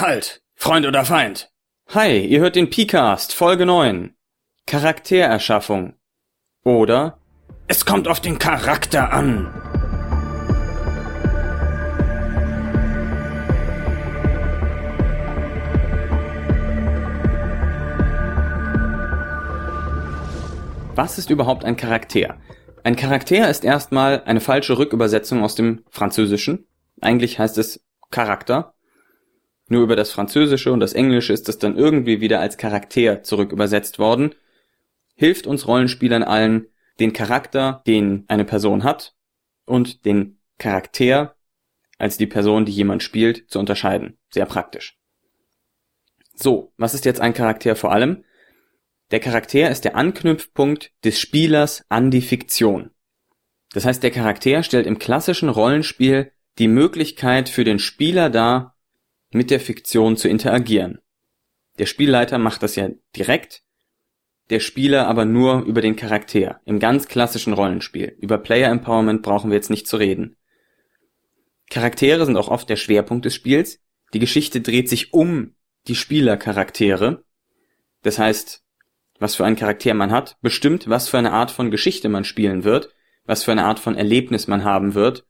Halt! Freund oder Feind? Hi, ihr hört den Picast, Folge 9. Charaktererschaffung. Oder Es kommt auf den Charakter an. was ist überhaupt ein Charakter? Ein Charakter ist erstmal eine falsche Rückübersetzung aus dem Französischen. Eigentlich heißt es Charakter. Nur über das Französische und das Englische ist es dann irgendwie wieder als Charakter zurückübersetzt worden. Hilft uns Rollenspielern allen, den Charakter, den eine Person hat, und den Charakter als die Person, die jemand spielt, zu unterscheiden. Sehr praktisch. So, was ist jetzt ein Charakter vor allem? Der Charakter ist der Anknüpfpunkt des Spielers an die Fiktion. Das heißt, der Charakter stellt im klassischen Rollenspiel die Möglichkeit für den Spieler dar, mit der Fiktion zu interagieren. Der Spielleiter macht das ja direkt, der Spieler aber nur über den Charakter, im ganz klassischen Rollenspiel. Über Player Empowerment brauchen wir jetzt nicht zu reden. Charaktere sind auch oft der Schwerpunkt des Spiels. Die Geschichte dreht sich um die Spielercharaktere. Das heißt, was für einen Charakter man hat, bestimmt, was für eine Art von Geschichte man spielen wird, was für eine Art von Erlebnis man haben wird.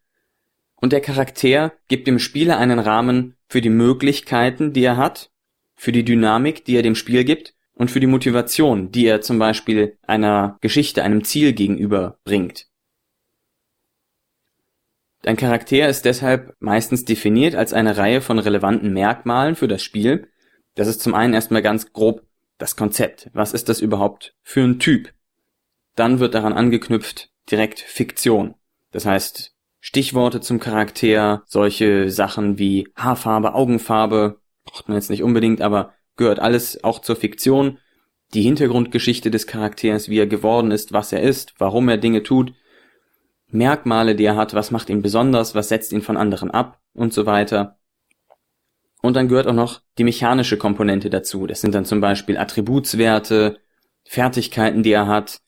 Und der Charakter gibt dem Spieler einen Rahmen für die Möglichkeiten, die er hat, für die Dynamik, die er dem Spiel gibt und für die Motivation, die er zum Beispiel einer Geschichte, einem Ziel gegenüber bringt. Ein Charakter ist deshalb meistens definiert als eine Reihe von relevanten Merkmalen für das Spiel. Das ist zum einen erstmal ganz grob das Konzept. Was ist das überhaupt für ein Typ? Dann wird daran angeknüpft direkt Fiktion. Das heißt, Stichworte zum Charakter, solche Sachen wie Haarfarbe, Augenfarbe, braucht man jetzt nicht unbedingt, aber gehört alles auch zur Fiktion. Die Hintergrundgeschichte des Charakters, wie er geworden ist, was er ist, warum er Dinge tut, Merkmale, die er hat, was macht ihn besonders, was setzt ihn von anderen ab und so weiter. Und dann gehört auch noch die mechanische Komponente dazu. Das sind dann zum Beispiel Attributswerte, Fertigkeiten, die er hat,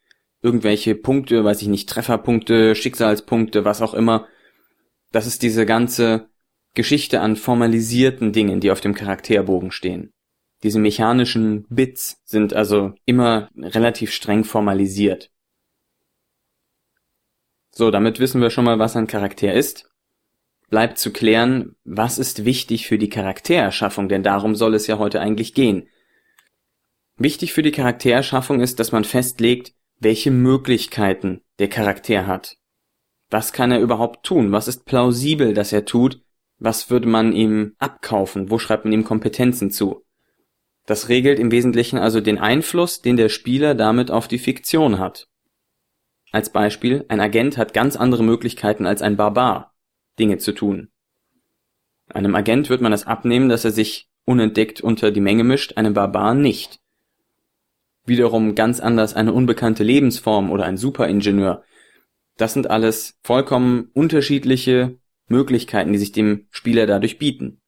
irgendwelche Punkte, weiß ich nicht, Trefferpunkte, Schicksalspunkte, was auch immer. Das ist diese ganze Geschichte an formalisierten Dingen, die auf dem Charakterbogen stehen. Diese mechanischen Bits sind also immer relativ streng formalisiert. So, damit wissen wir schon mal, was ein Charakter ist bleibt zu klären, was ist wichtig für die Charaktererschaffung, denn darum soll es ja heute eigentlich gehen. Wichtig für die Charaktererschaffung ist, dass man festlegt, welche Möglichkeiten der Charakter hat. Was kann er überhaupt tun? Was ist plausibel, dass er tut? Was würde man ihm abkaufen? Wo schreibt man ihm Kompetenzen zu? Das regelt im Wesentlichen also den Einfluss, den der Spieler damit auf die Fiktion hat. Als Beispiel, ein Agent hat ganz andere Möglichkeiten als ein Barbar. Dinge zu tun. Einem Agent wird man es abnehmen, dass er sich unentdeckt unter die Menge mischt, einem Barbaren nicht. Wiederum ganz anders eine unbekannte Lebensform oder ein Superingenieur. Das sind alles vollkommen unterschiedliche Möglichkeiten, die sich dem Spieler dadurch bieten.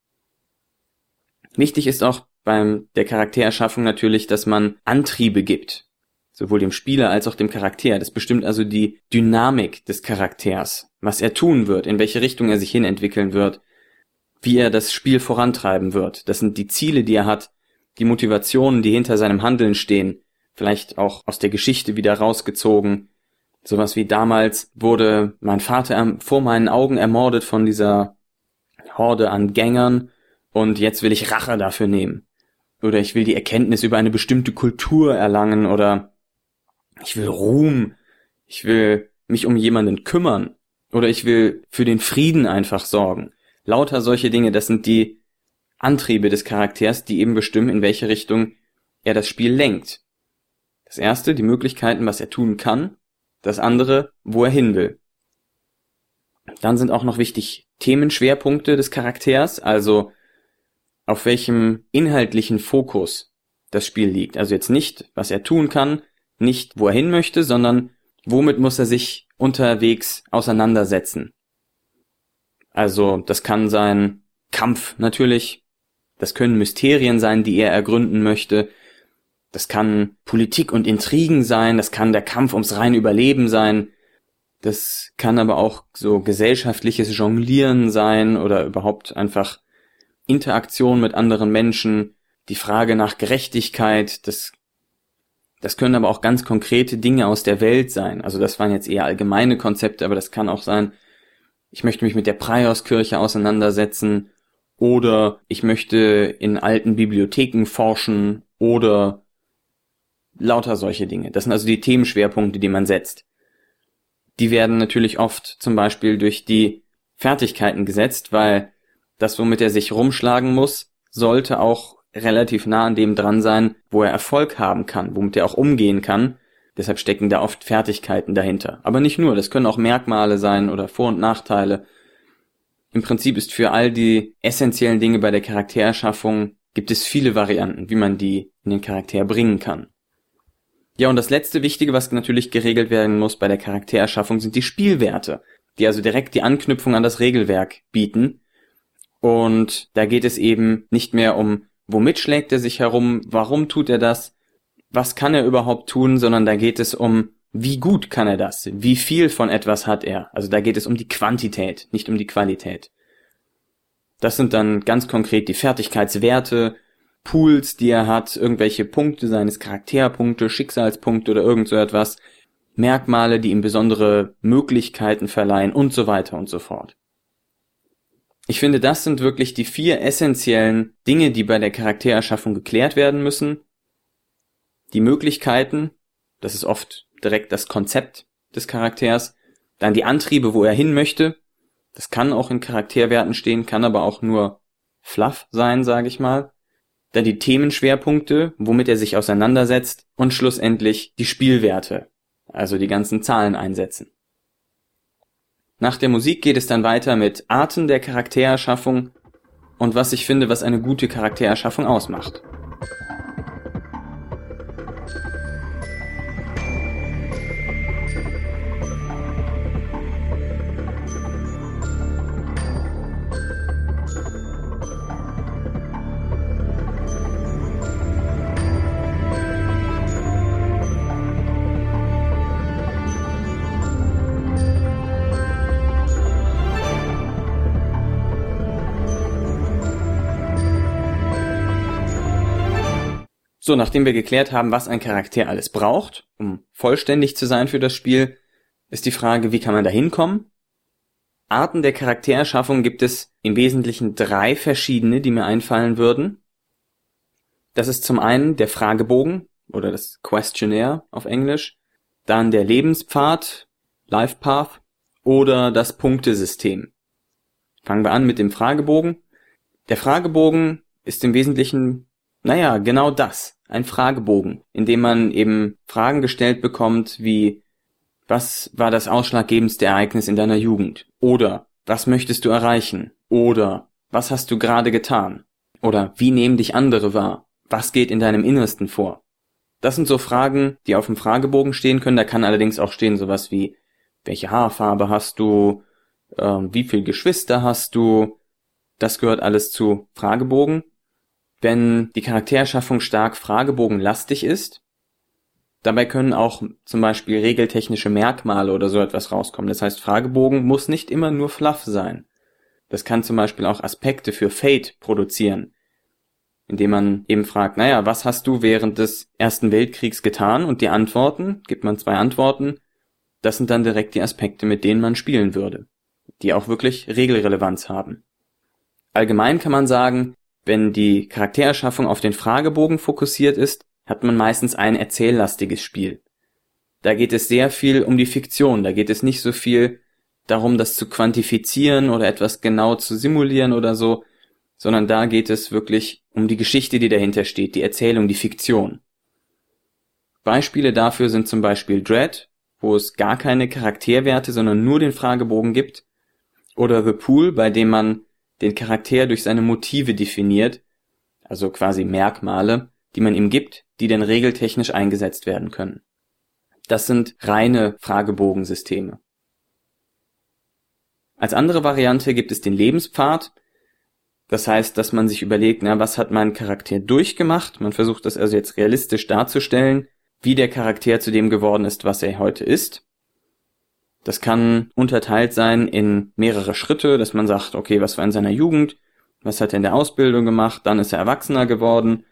Wichtig ist auch beim der Charaktererschaffung natürlich, dass man Antriebe gibt. Sowohl dem Spieler als auch dem Charakter. Das bestimmt also die Dynamik des Charakters was er tun wird, in welche Richtung er sich hin entwickeln wird, wie er das Spiel vorantreiben wird. Das sind die Ziele, die er hat, die Motivationen, die hinter seinem Handeln stehen, vielleicht auch aus der Geschichte wieder rausgezogen. Sowas wie damals wurde mein Vater vor meinen Augen ermordet von dieser Horde an Gängern und jetzt will ich Rache dafür nehmen. Oder ich will die Erkenntnis über eine bestimmte Kultur erlangen oder ich will Ruhm, ich will mich um jemanden kümmern. Oder ich will für den Frieden einfach sorgen. Lauter solche Dinge, das sind die Antriebe des Charakters, die eben bestimmen, in welche Richtung er das Spiel lenkt. Das erste, die Möglichkeiten, was er tun kann. Das andere, wo er hin will. Dann sind auch noch wichtig Themenschwerpunkte des Charakters, also auf welchem inhaltlichen Fokus das Spiel liegt. Also jetzt nicht, was er tun kann, nicht, wo er hin möchte, sondern womit muss er sich unterwegs auseinandersetzen. Also das kann sein Kampf natürlich, das können Mysterien sein, die er ergründen möchte, das kann Politik und Intrigen sein, das kann der Kampf ums reine Überleben sein, das kann aber auch so gesellschaftliches Jonglieren sein oder überhaupt einfach Interaktion mit anderen Menschen, die Frage nach Gerechtigkeit, das, das können aber auch ganz konkrete Dinge aus der Welt sein. Also das waren jetzt eher allgemeine Konzepte, aber das kann auch sein, ich möchte mich mit der Prioskirche auseinandersetzen oder ich möchte in alten Bibliotheken forschen oder lauter solche Dinge. Das sind also die Themenschwerpunkte, die man setzt. Die werden natürlich oft zum Beispiel durch die Fertigkeiten gesetzt, weil das, womit er sich rumschlagen muss, sollte auch relativ nah an dem dran sein, wo er Erfolg haben kann, womit er auch umgehen kann. Deshalb stecken da oft Fertigkeiten dahinter. Aber nicht nur, das können auch Merkmale sein oder Vor- und Nachteile. Im Prinzip ist für all die essentiellen Dinge bei der Charaktererschaffung gibt es viele Varianten, wie man die in den Charakter bringen kann. Ja, und das letzte Wichtige, was natürlich geregelt werden muss bei der Charaktererschaffung, sind die Spielwerte, die also direkt die Anknüpfung an das Regelwerk bieten. Und da geht es eben nicht mehr um, womit schlägt er sich herum, warum tut er das, was kann er überhaupt tun, sondern da geht es um, wie gut kann er das, wie viel von etwas hat er. Also da geht es um die Quantität, nicht um die Qualität. Das sind dann ganz konkret die Fertigkeitswerte, Pools, die er hat, irgendwelche Punkte seines Charakterpunkte, Schicksalspunkte oder irgend so etwas, Merkmale, die ihm besondere Möglichkeiten verleihen und so weiter und so fort. Ich finde, das sind wirklich die vier essentiellen Dinge, die bei der Charaktererschaffung geklärt werden müssen. Die Möglichkeiten, das ist oft direkt das Konzept des Charakters, dann die Antriebe, wo er hin möchte. Das kann auch in Charakterwerten stehen, kann aber auch nur fluff sein, sage ich mal dann die Themenschwerpunkte, womit er sich auseinandersetzt und schlussendlich die Spielwerte, also die ganzen Zahlen einsetzen. Nach der Musik geht es dann weiter mit Arten der Charaktererschaffung und was ich finde, was eine gute Charaktererschaffung ausmacht. So, nachdem wir geklärt haben, was ein Charakter alles braucht, um vollständig zu sein für das Spiel, ist die Frage, wie kann man da hinkommen? Arten der Charaktererschaffung gibt es im Wesentlichen drei verschiedene, die mir einfallen würden. Das ist zum einen der Fragebogen oder das Questionnaire auf Englisch, dann der Lebenspfad, Life Path oder das Punktesystem. Fangen wir an mit dem Fragebogen. Der Fragebogen ist im Wesentlichen, naja, genau das ein Fragebogen, in dem man eben Fragen gestellt bekommt wie was war das ausschlaggebendste Ereignis in deiner Jugend? Oder was möchtest du erreichen? Oder was hast du gerade getan? Oder wie nehmen dich andere wahr? Was geht in deinem Innersten vor? Das sind so Fragen, die auf dem Fragebogen stehen können. Da kann allerdings auch stehen sowas wie, welche Haarfarbe hast du? Ähm, wie viel Geschwister hast du? Das gehört alles zu Fragebogen wenn die Charaktererschaffung stark fragebogenlastig ist. Dabei können auch zum Beispiel regeltechnische Merkmale oder so etwas rauskommen. Das heißt, Fragebogen muss nicht immer nur fluff sein. Das kann zum Beispiel auch Aspekte für Fate produzieren, indem man eben fragt, naja, was hast du während des Ersten Weltkriegs getan? Und die Antworten, gibt man zwei Antworten, das sind dann direkt die Aspekte, mit denen man spielen würde, die auch wirklich Regelrelevanz haben. Allgemein kann man sagen, wenn die Charaktererschaffung auf den Fragebogen fokussiert ist, hat man meistens ein erzähllastiges Spiel. Da geht es sehr viel um die Fiktion, da geht es nicht so viel darum, das zu quantifizieren oder etwas genau zu simulieren oder so, sondern da geht es wirklich um die Geschichte, die dahinter steht, die Erzählung, die Fiktion. Beispiele dafür sind zum Beispiel Dread, wo es gar keine Charakterwerte, sondern nur den Fragebogen gibt, oder The Pool, bei dem man den Charakter durch seine Motive definiert, also quasi Merkmale, die man ihm gibt, die dann regeltechnisch eingesetzt werden können. Das sind reine Fragebogensysteme. Als andere Variante gibt es den Lebenspfad. Das heißt, dass man sich überlegt, na, was hat mein Charakter durchgemacht? Man versucht das also jetzt realistisch darzustellen, wie der Charakter zu dem geworden ist, was er heute ist. Das kann unterteilt sein in mehrere Schritte, dass man sagt, okay, was war in seiner Jugend? Was hat er in der Ausbildung gemacht? Dann ist er Erwachsener geworden.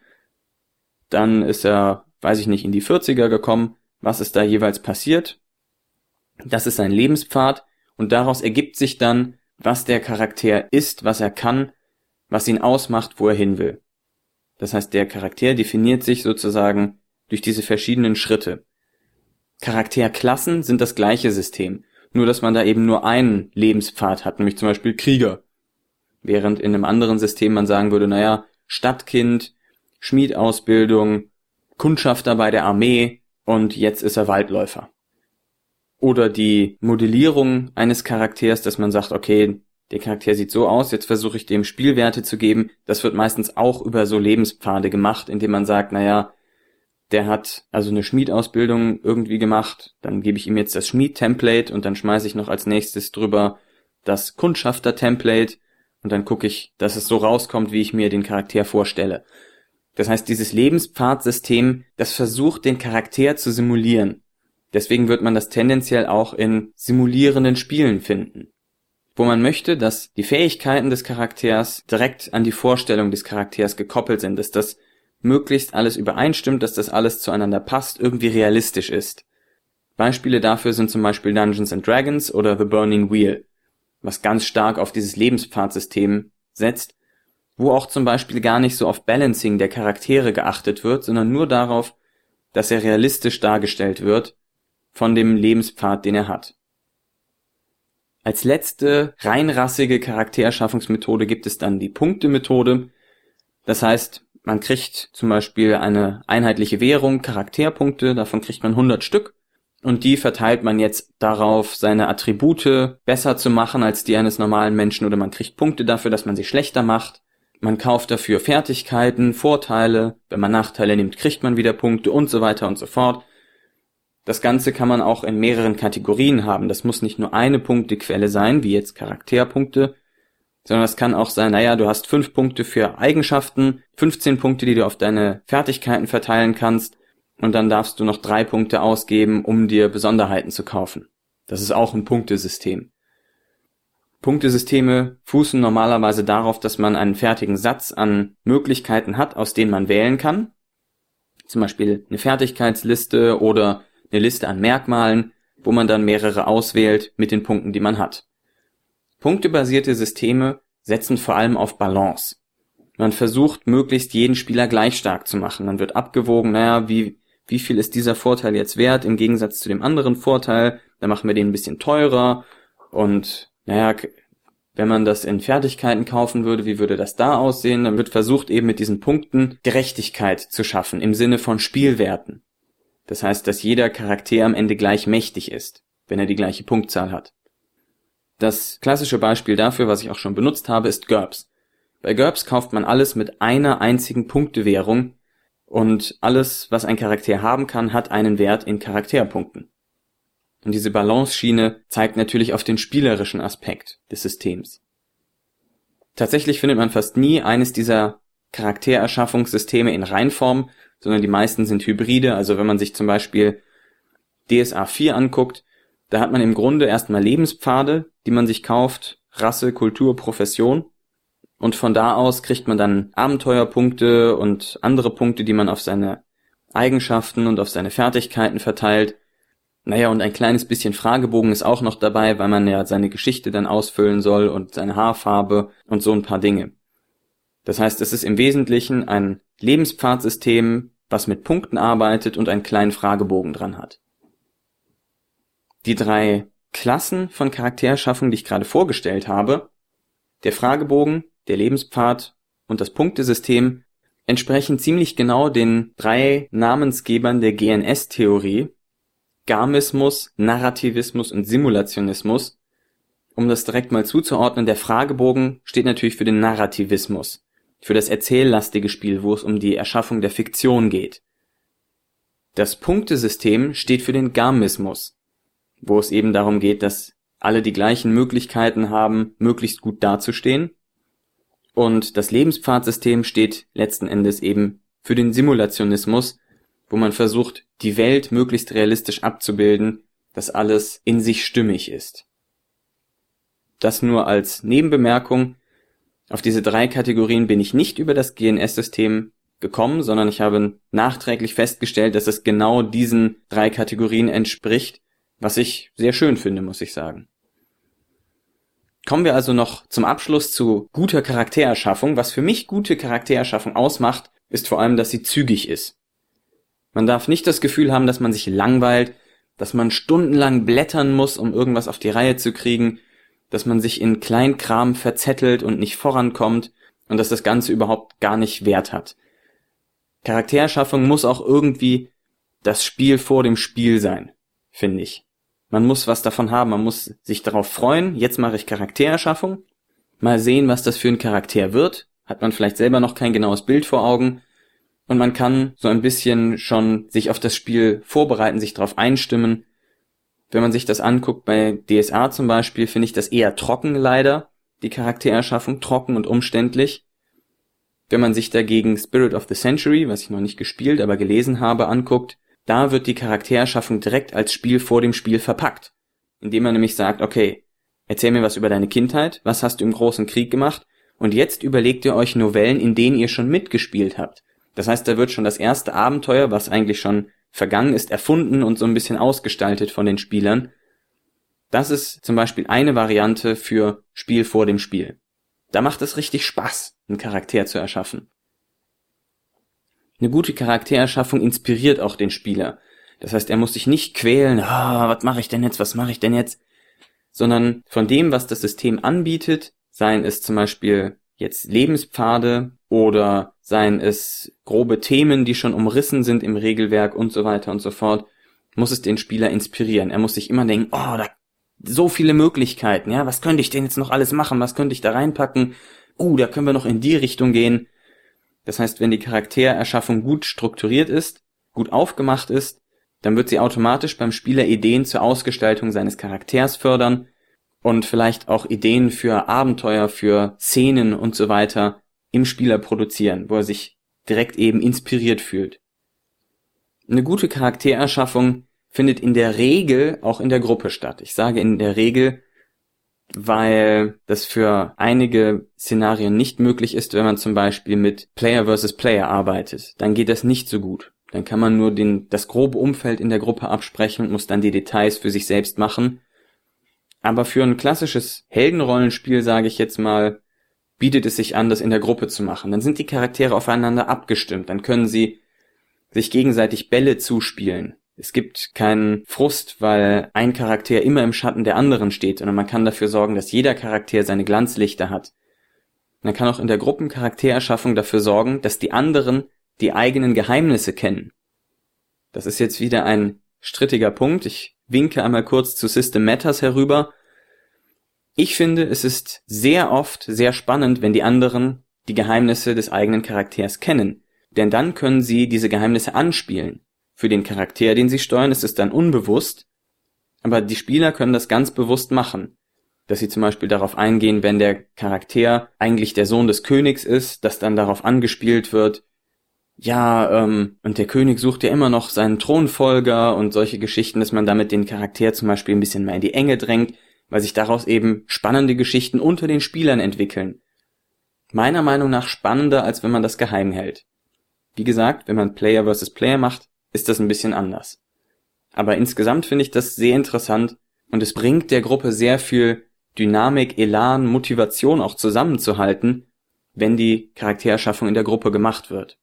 Dann ist er, weiß ich nicht, in die 40er gekommen. Was ist da jeweils passiert? Das ist sein Lebenspfad und daraus ergibt sich dann, was der Charakter ist, was er kann, was ihn ausmacht, wo er hin will. Das heißt, der Charakter definiert sich sozusagen durch diese verschiedenen Schritte. Charakterklassen sind das gleiche System, nur dass man da eben nur einen Lebenspfad hat, nämlich zum Beispiel Krieger. Während in einem anderen System man sagen würde, naja, Stadtkind, Schmiedausbildung, Kundschafter bei der Armee und jetzt ist er Waldläufer. Oder die Modellierung eines Charakters, dass man sagt, okay, der Charakter sieht so aus, jetzt versuche ich dem Spielwerte zu geben. Das wird meistens auch über so Lebenspfade gemacht, indem man sagt, naja, der hat also eine Schmiedausbildung irgendwie gemacht, dann gebe ich ihm jetzt das Schmied-Template und dann schmeiße ich noch als nächstes drüber das Kundschafter-Template und dann gucke ich, dass es so rauskommt, wie ich mir den Charakter vorstelle. Das heißt, dieses Lebenspfadsystem, das versucht, den Charakter zu simulieren. Deswegen wird man das tendenziell auch in simulierenden Spielen finden wo man möchte, dass die Fähigkeiten des Charakters direkt an die Vorstellung des Charakters gekoppelt sind, dass das möglichst alles übereinstimmt, dass das alles zueinander passt, irgendwie realistisch ist. Beispiele dafür sind zum Beispiel Dungeons and Dragons oder The Burning Wheel, was ganz stark auf dieses Lebenspfadsystem setzt, wo auch zum Beispiel gar nicht so auf Balancing der Charaktere geachtet wird, sondern nur darauf, dass er realistisch dargestellt wird von dem Lebenspfad, den er hat. Als letzte reinrassige Charaktererschaffungsmethode gibt es dann die Punktemethode. Das heißt, man kriegt zum Beispiel eine einheitliche Währung, Charakterpunkte, davon kriegt man 100 Stück und die verteilt man jetzt darauf, seine Attribute besser zu machen als die eines normalen Menschen oder man kriegt Punkte dafür, dass man sie schlechter macht. Man kauft dafür Fertigkeiten, Vorteile, wenn man Nachteile nimmt, kriegt man wieder Punkte und so weiter und so fort. Das Ganze kann man auch in mehreren Kategorien haben. Das muss nicht nur eine Punktequelle sein, wie jetzt Charakterpunkte, sondern es kann auch sein, naja, du hast fünf Punkte für Eigenschaften, 15 Punkte, die du auf deine Fertigkeiten verteilen kannst, und dann darfst du noch drei Punkte ausgeben, um dir Besonderheiten zu kaufen. Das ist auch ein Punktesystem. Punktesysteme fußen normalerweise darauf, dass man einen fertigen Satz an Möglichkeiten hat, aus denen man wählen kann. Zum Beispiel eine Fertigkeitsliste oder eine Liste an Merkmalen, wo man dann mehrere auswählt mit den Punkten, die man hat. Punktebasierte Systeme setzen vor allem auf Balance. Man versucht möglichst jeden Spieler gleich stark zu machen. Dann wird abgewogen, naja, wie, wie viel ist dieser Vorteil jetzt wert im Gegensatz zu dem anderen Vorteil? Dann machen wir den ein bisschen teurer und naja, wenn man das in Fertigkeiten kaufen würde, wie würde das da aussehen? Dann wird versucht eben mit diesen Punkten Gerechtigkeit zu schaffen im Sinne von Spielwerten. Das heißt, dass jeder Charakter am Ende gleich mächtig ist, wenn er die gleiche Punktzahl hat. Das klassische Beispiel dafür, was ich auch schon benutzt habe, ist GURPS. Bei GURPS kauft man alles mit einer einzigen Punktewährung und alles, was ein Charakter haben kann, hat einen Wert in Charakterpunkten. Und diese Balance-Schiene zeigt natürlich auf den spielerischen Aspekt des Systems. Tatsächlich findet man fast nie eines dieser Charaktererschaffungssysteme in Reinform, sondern die meisten sind Hybride. Also wenn man sich zum Beispiel DSA 4 anguckt, da hat man im Grunde erstmal Lebenspfade, die man sich kauft, Rasse, Kultur, Profession. Und von da aus kriegt man dann Abenteuerpunkte und andere Punkte, die man auf seine Eigenschaften und auf seine Fertigkeiten verteilt. Naja, und ein kleines bisschen Fragebogen ist auch noch dabei, weil man ja seine Geschichte dann ausfüllen soll und seine Haarfarbe und so ein paar Dinge. Das heißt, es ist im Wesentlichen ein Lebenspfadsystem, was mit Punkten arbeitet und einen kleinen Fragebogen dran hat. Die drei Klassen von Charakterschaffung, die ich gerade vorgestellt habe, der Fragebogen, der Lebenspfad und das Punktesystem, entsprechen ziemlich genau den drei Namensgebern der GNS-Theorie, Garmismus, Narrativismus und Simulationismus. Um das direkt mal zuzuordnen, der Fragebogen steht natürlich für den Narrativismus für das erzähllastige Spiel, wo es um die Erschaffung der Fiktion geht. Das Punktesystem steht für den Gamismus, wo es eben darum geht, dass alle die gleichen Möglichkeiten haben, möglichst gut dazustehen. Und das Lebenspfadsystem steht letzten Endes eben für den Simulationismus, wo man versucht, die Welt möglichst realistisch abzubilden, dass alles in sich stimmig ist. Das nur als Nebenbemerkung, Auf diese drei Kategorien bin ich nicht über das GNS-System gekommen, sondern ich habe nachträglich festgestellt, dass es genau diesen drei Kategorien entspricht, was ich sehr schön finde, muss ich sagen. Kommen wir also noch zum Abschluss zu guter Charaktererschaffung. Was für mich gute Charaktererschaffung ausmacht, ist vor allem, dass sie zügig ist. Man darf nicht das Gefühl haben, dass man sich langweilt, dass man stundenlang blättern muss, um irgendwas auf die Reihe zu kriegen, dass man sich in Kleinkram verzettelt und nicht vorankommt und dass das Ganze überhaupt gar nicht Wert hat. Charaktererschaffung muss auch irgendwie das Spiel vor dem Spiel sein, finde ich. Man muss was davon haben, man muss sich darauf freuen, jetzt mache ich Charaktererschaffung, mal sehen, was das für ein Charakter wird, hat man vielleicht selber noch kein genaues Bild vor Augen und man kann so ein bisschen schon sich auf das Spiel vorbereiten, sich darauf einstimmen. Wenn man sich das anguckt bei DSA zum Beispiel, finde ich das eher trocken leider, die Charaktererschaffung trocken und umständlich. Wenn man sich dagegen Spirit of the Century, was ich noch nicht gespielt, aber gelesen habe, anguckt, da wird die Charaktererschaffung direkt als Spiel vor dem Spiel verpackt. Indem man nämlich sagt, okay, erzähl mir was über deine Kindheit, was hast du im großen Krieg gemacht, und jetzt überlegt ihr euch Novellen, in denen ihr schon mitgespielt habt. Das heißt, da wird schon das erste Abenteuer, was eigentlich schon vergangen ist, erfunden und so ein bisschen ausgestaltet von den Spielern. Das ist zum Beispiel eine Variante für Spiel vor dem Spiel. Da macht es richtig Spaß, einen Charakter zu erschaffen. Eine gute Charaktererschaffung inspiriert auch den Spieler. Das heißt, er muss sich nicht quälen, ah, was mache ich denn jetzt, was mache ich denn jetzt, sondern von dem, was das System anbietet, seien es zum Beispiel jetzt Lebenspfade oder seien es grobe Themen, die schon umrissen sind im Regelwerk und so weiter und so fort, muss es den Spieler inspirieren. Er muss sich immer denken, oh, da so viele Möglichkeiten, ja, was könnte ich denn jetzt noch alles machen, was könnte ich da reinpacken? Uh, da können wir noch in die Richtung gehen. Das heißt, wenn die Charaktererschaffung gut strukturiert ist, gut aufgemacht ist, dann wird sie automatisch beim Spieler Ideen zur Ausgestaltung seines Charakters fördern und vielleicht auch Ideen für Abenteuer, für Szenen und so weiter im Spieler produzieren, wo er sich direkt eben inspiriert fühlt. Eine gute Charaktererschaffung findet in der Regel auch in der Gruppe statt. Ich sage in der Regel, weil das für einige Szenarien nicht möglich ist, wenn man zum Beispiel mit Player versus Player arbeitet. Dann geht das nicht so gut. Dann kann man nur den, das grobe Umfeld in der Gruppe absprechen und muss dann die Details für sich selbst machen. Aber für ein klassisches Heldenrollenspiel, sage ich jetzt mal, bietet es sich an, das in der Gruppe zu machen. Dann sind die Charaktere aufeinander abgestimmt. Dann können sie sich gegenseitig Bälle zuspielen. Es gibt keinen Frust, weil ein Charakter immer im Schatten der anderen steht, sondern man kann dafür sorgen, dass jeder Charakter seine Glanzlichter hat. Man kann auch in der Gruppencharaktererschaffung dafür sorgen, dass die anderen die eigenen Geheimnisse kennen. Das ist jetzt wieder ein strittiger Punkt. Ich winke einmal kurz zu System Matters herüber. Ich finde, es ist sehr oft sehr spannend, wenn die anderen die Geheimnisse des eigenen Charakters kennen. Denn dann können sie diese Geheimnisse anspielen. Für den Charakter, den sie steuern, ist es dann unbewusst, aber die Spieler können das ganz bewusst machen. Dass sie zum Beispiel darauf eingehen, wenn der Charakter eigentlich der Sohn des Königs ist, dass dann darauf angespielt wird, ja, ähm, und der König sucht ja immer noch seinen Thronfolger und solche Geschichten, dass man damit den Charakter zum Beispiel ein bisschen mehr in die Enge drängt, weil sich daraus eben spannende Geschichten unter den Spielern entwickeln. Meiner Meinung nach spannender, als wenn man das geheim hält. Wie gesagt, wenn man Player versus Player macht, ist das ein bisschen anders. Aber insgesamt finde ich das sehr interessant und es bringt der Gruppe sehr viel Dynamik, Elan, Motivation auch zusammenzuhalten, wenn die Charaktererschaffung in der Gruppe gemacht wird.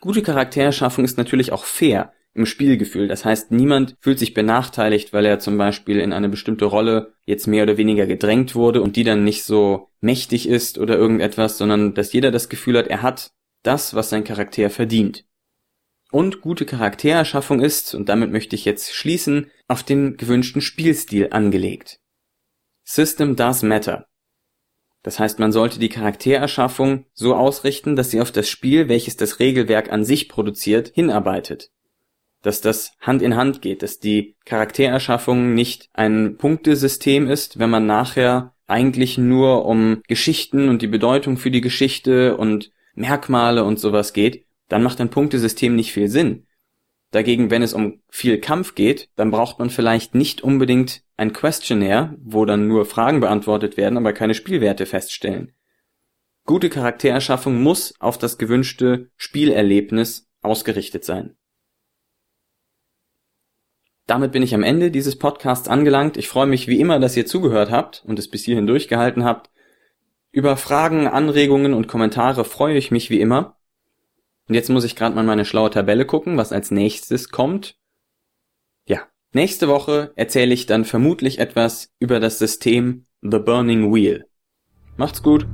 Gute Charaktererschaffung ist natürlich auch fair im Spielgefühl. Das heißt, niemand fühlt sich benachteiligt, weil er zum Beispiel in eine bestimmte Rolle jetzt mehr oder weniger gedrängt wurde und die dann nicht so mächtig ist oder irgendetwas, sondern dass jeder das Gefühl hat, er hat das, was sein Charakter verdient. Und gute Charaktererschaffung ist, und damit möchte ich jetzt schließen, auf den gewünschten Spielstil angelegt. System does matter. Das heißt, man sollte die Charaktererschaffung so ausrichten, dass sie auf das Spiel, welches das Regelwerk an sich produziert, hinarbeitet. Dass das Hand in Hand geht, dass die Charaktererschaffung nicht ein Punktesystem ist, wenn man nachher eigentlich nur um Geschichten und die Bedeutung für die Geschichte und Merkmale und sowas geht, dann macht ein Punktesystem nicht viel Sinn. Dagegen, wenn es um viel Kampf geht, dann braucht man vielleicht nicht unbedingt ein Questionnaire, wo dann nur Fragen beantwortet werden, aber keine Spielwerte feststellen. Gute Charaktererschaffung muss auf das gewünschte Spielerlebnis ausgerichtet sein. Damit bin ich am Ende dieses Podcasts angelangt. Ich freue mich wie immer, dass ihr zugehört habt und es bis hierhin durchgehalten habt. Über Fragen, Anregungen und Kommentare freue ich mich wie immer. Und jetzt muss ich gerade mal meine schlaue Tabelle gucken, was als nächstes kommt. Ja, nächste Woche erzähle ich dann vermutlich etwas über das System The Burning Wheel. Macht's gut!